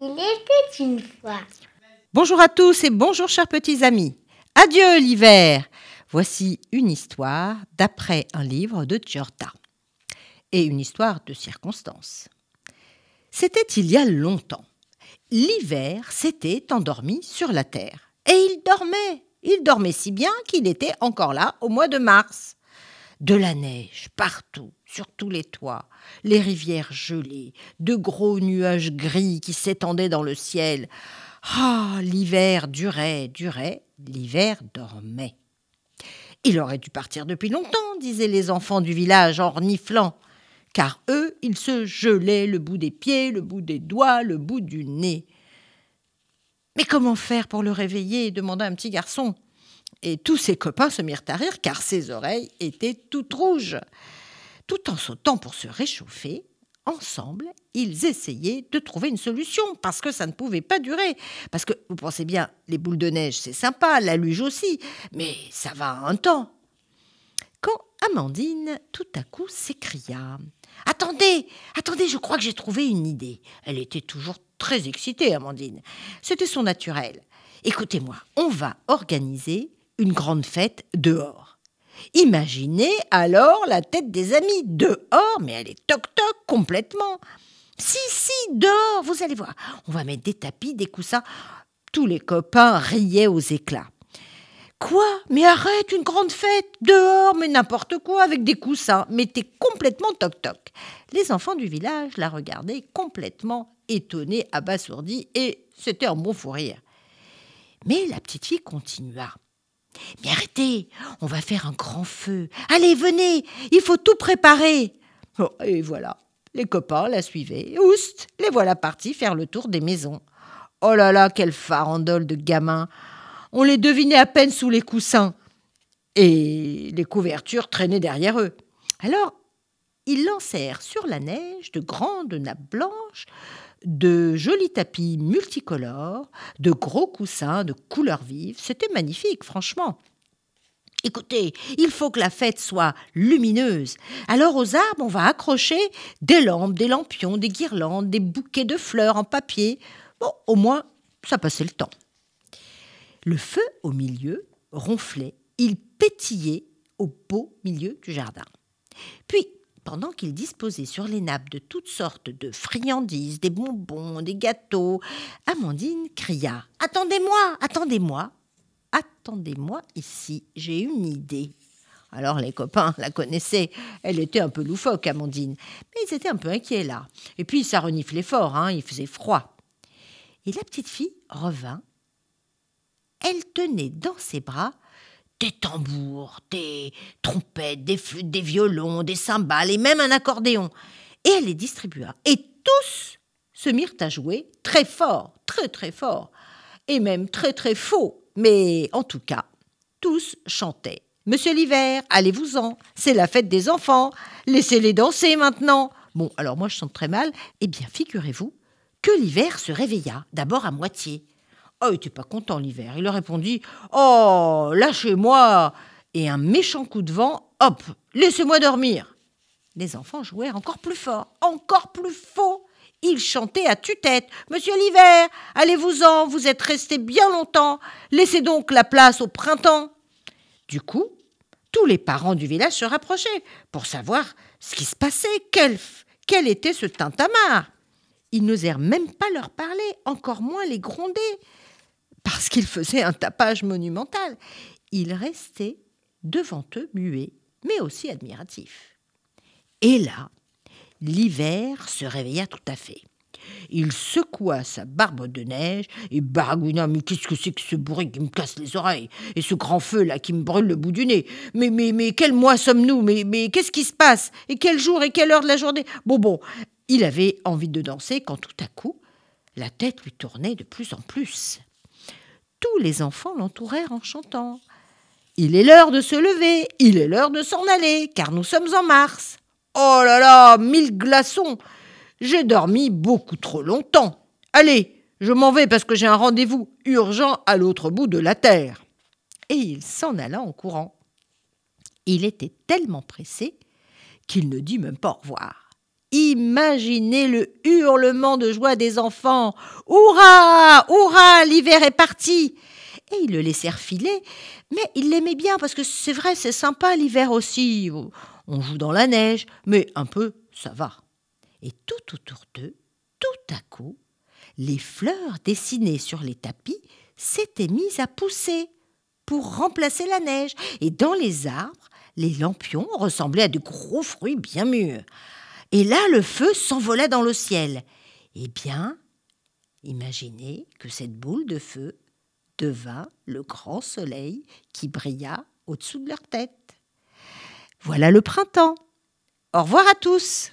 Il était une fois. Bonjour à tous et bonjour chers petits amis. Adieu l'hiver. Voici une histoire d'après un livre de Giorda et une histoire de circonstance. C'était il y a longtemps. L'hiver s'était endormi sur la terre et il dormait. Il dormait si bien qu'il était encore là au mois de mars. De la neige partout, sur tous les toits, les rivières gelées, de gros nuages gris qui s'étendaient dans le ciel. Ah, l'hiver durait, durait, l'hiver dormait. Il aurait dû partir depuis longtemps, disaient les enfants du village en reniflant, car eux, ils se gelaient le bout des pieds, le bout des doigts, le bout du nez. Mais comment faire pour le réveiller? demanda un petit garçon et tous ses copains se mirent à rire car ses oreilles étaient toutes rouges. Tout en sautant pour se réchauffer, ensemble, ils essayaient de trouver une solution parce que ça ne pouvait pas durer. Parce que, vous pensez bien, les boules de neige, c'est sympa, la luge aussi, mais ça va un temps. Quand Amandine, tout à coup, s'écria Attendez, attendez, je crois que j'ai trouvé une idée. Elle était toujours très excitée, Amandine. C'était son naturel. Écoutez-moi, on va organiser une grande fête dehors. Imaginez alors la tête des amis dehors, mais elle est toc-toc complètement. Si, si, dehors, vous allez voir. On va mettre des tapis, des coussins. Tous les copains riaient aux éclats. Quoi? Mais arrête, une grande fête Dehors, mais n'importe quoi, avec des coussins. Mais t'es complètement toc-toc. Les enfants du village la regardaient complètement étonnés, abasourdis, et c'était un bon fou rire. Mais la petite fille continua. Mais arrêtez, on va faire un grand feu. Allez, venez, il faut tout préparer. Et voilà, les copains la suivaient. Oust, les voilà partis faire le tour des maisons. Oh là là, quelle farandole de gamins. On les devinait à peine sous les coussins. Et les couvertures traînaient derrière eux. Alors, ils lancèrent sur la neige de grandes nappes blanches, de jolis tapis multicolores, de gros coussins de couleurs vives. C'était magnifique, franchement. Écoutez, il faut que la fête soit lumineuse. Alors aux arbres, on va accrocher des lampes, des lampions, des guirlandes, des bouquets de fleurs en papier. Bon, au moins, ça passait le temps. Le feu au milieu ronflait, il pétillait au beau milieu du jardin. Puis, pendant qu'il disposait sur les nappes de toutes sortes de friandises, des bonbons, des gâteaux, Amandine cria Attendez-moi, attendez-moi, attendez-moi ici, j'ai une idée. Alors les copains la connaissaient, elle était un peu loufoque, Amandine, mais ils étaient un peu inquiets là. Et puis ça reniflait fort, hein, il faisait froid. Et la petite fille revint. Elle tenait dans ses bras des tambours, des trompettes, des flûtes, des violons, des cymbales et même un accordéon. Et elle les distribua. Et tous se mirent à jouer très fort, très très fort, et même très très faux. Mais en tout cas, tous chantaient. Monsieur l'hiver, allez-vous-en, c'est la fête des enfants, laissez-les danser maintenant. Bon, alors moi je chante très mal. Eh bien, figurez-vous que l'hiver se réveilla, d'abord à moitié. Oh, il n'était pas content l'hiver. Il leur répondit Oh, lâchez-moi Et un méchant coup de vent, hop, laissez-moi dormir. Les enfants jouèrent encore plus fort, encore plus faux. Ils chantaient à tue-tête Monsieur l'hiver, allez-vous-en, vous êtes resté bien longtemps, laissez donc la place au printemps. Du coup, tous les parents du village se rapprochaient pour savoir ce qui se passait, quel, quel était ce tintamarre. Ils n'osèrent même pas leur parler, encore moins les gronder parce qu'il faisait un tapage monumental. Il restait devant eux muet, mais aussi admiratif. Et là, l'hiver se réveilla tout à fait. Il secoua sa barbe de neige. Et baragouina Mais qu'est-ce que c'est que ce bruit qui me casse les oreilles Et ce grand feu là qui me brûle le bout du nez? Mais, mais, mais quel mois sommes-nous? Mais, mais qu'est-ce qui se passe? Et quel jour et quelle heure de la journée? Bon, bon, il avait envie de danser quand tout à coup, la tête lui tournait de plus en plus tous les enfants l'entourèrent en chantant. Il est l'heure de se lever, il est l'heure de s'en aller, car nous sommes en mars. Oh là là, mille glaçons J'ai dormi beaucoup trop longtemps. Allez, je m'en vais parce que j'ai un rendez-vous urgent à l'autre bout de la terre. et il s'en alla en courant. Il était tellement pressé qu'il ne dit même pas au revoir. Imaginez le hurlement de joie des enfants. Hurrah Hurrah L'hiver est parti Et ils le laissèrent filer, mais ils l'aimaient bien parce que c'est vrai, c'est sympa l'hiver aussi. On joue dans la neige, mais un peu, ça va. Et tout autour d'eux, tout à coup, les fleurs dessinées sur les tapis s'étaient mises à pousser pour remplacer la neige. Et dans les arbres, les lampions ressemblaient à de gros fruits bien mûrs. Et là, le feu s'envolait dans le ciel. Eh bien, imaginez que cette boule de feu devint le grand soleil qui brilla au-dessous de leur tête. Voilà le printemps. Au revoir à tous.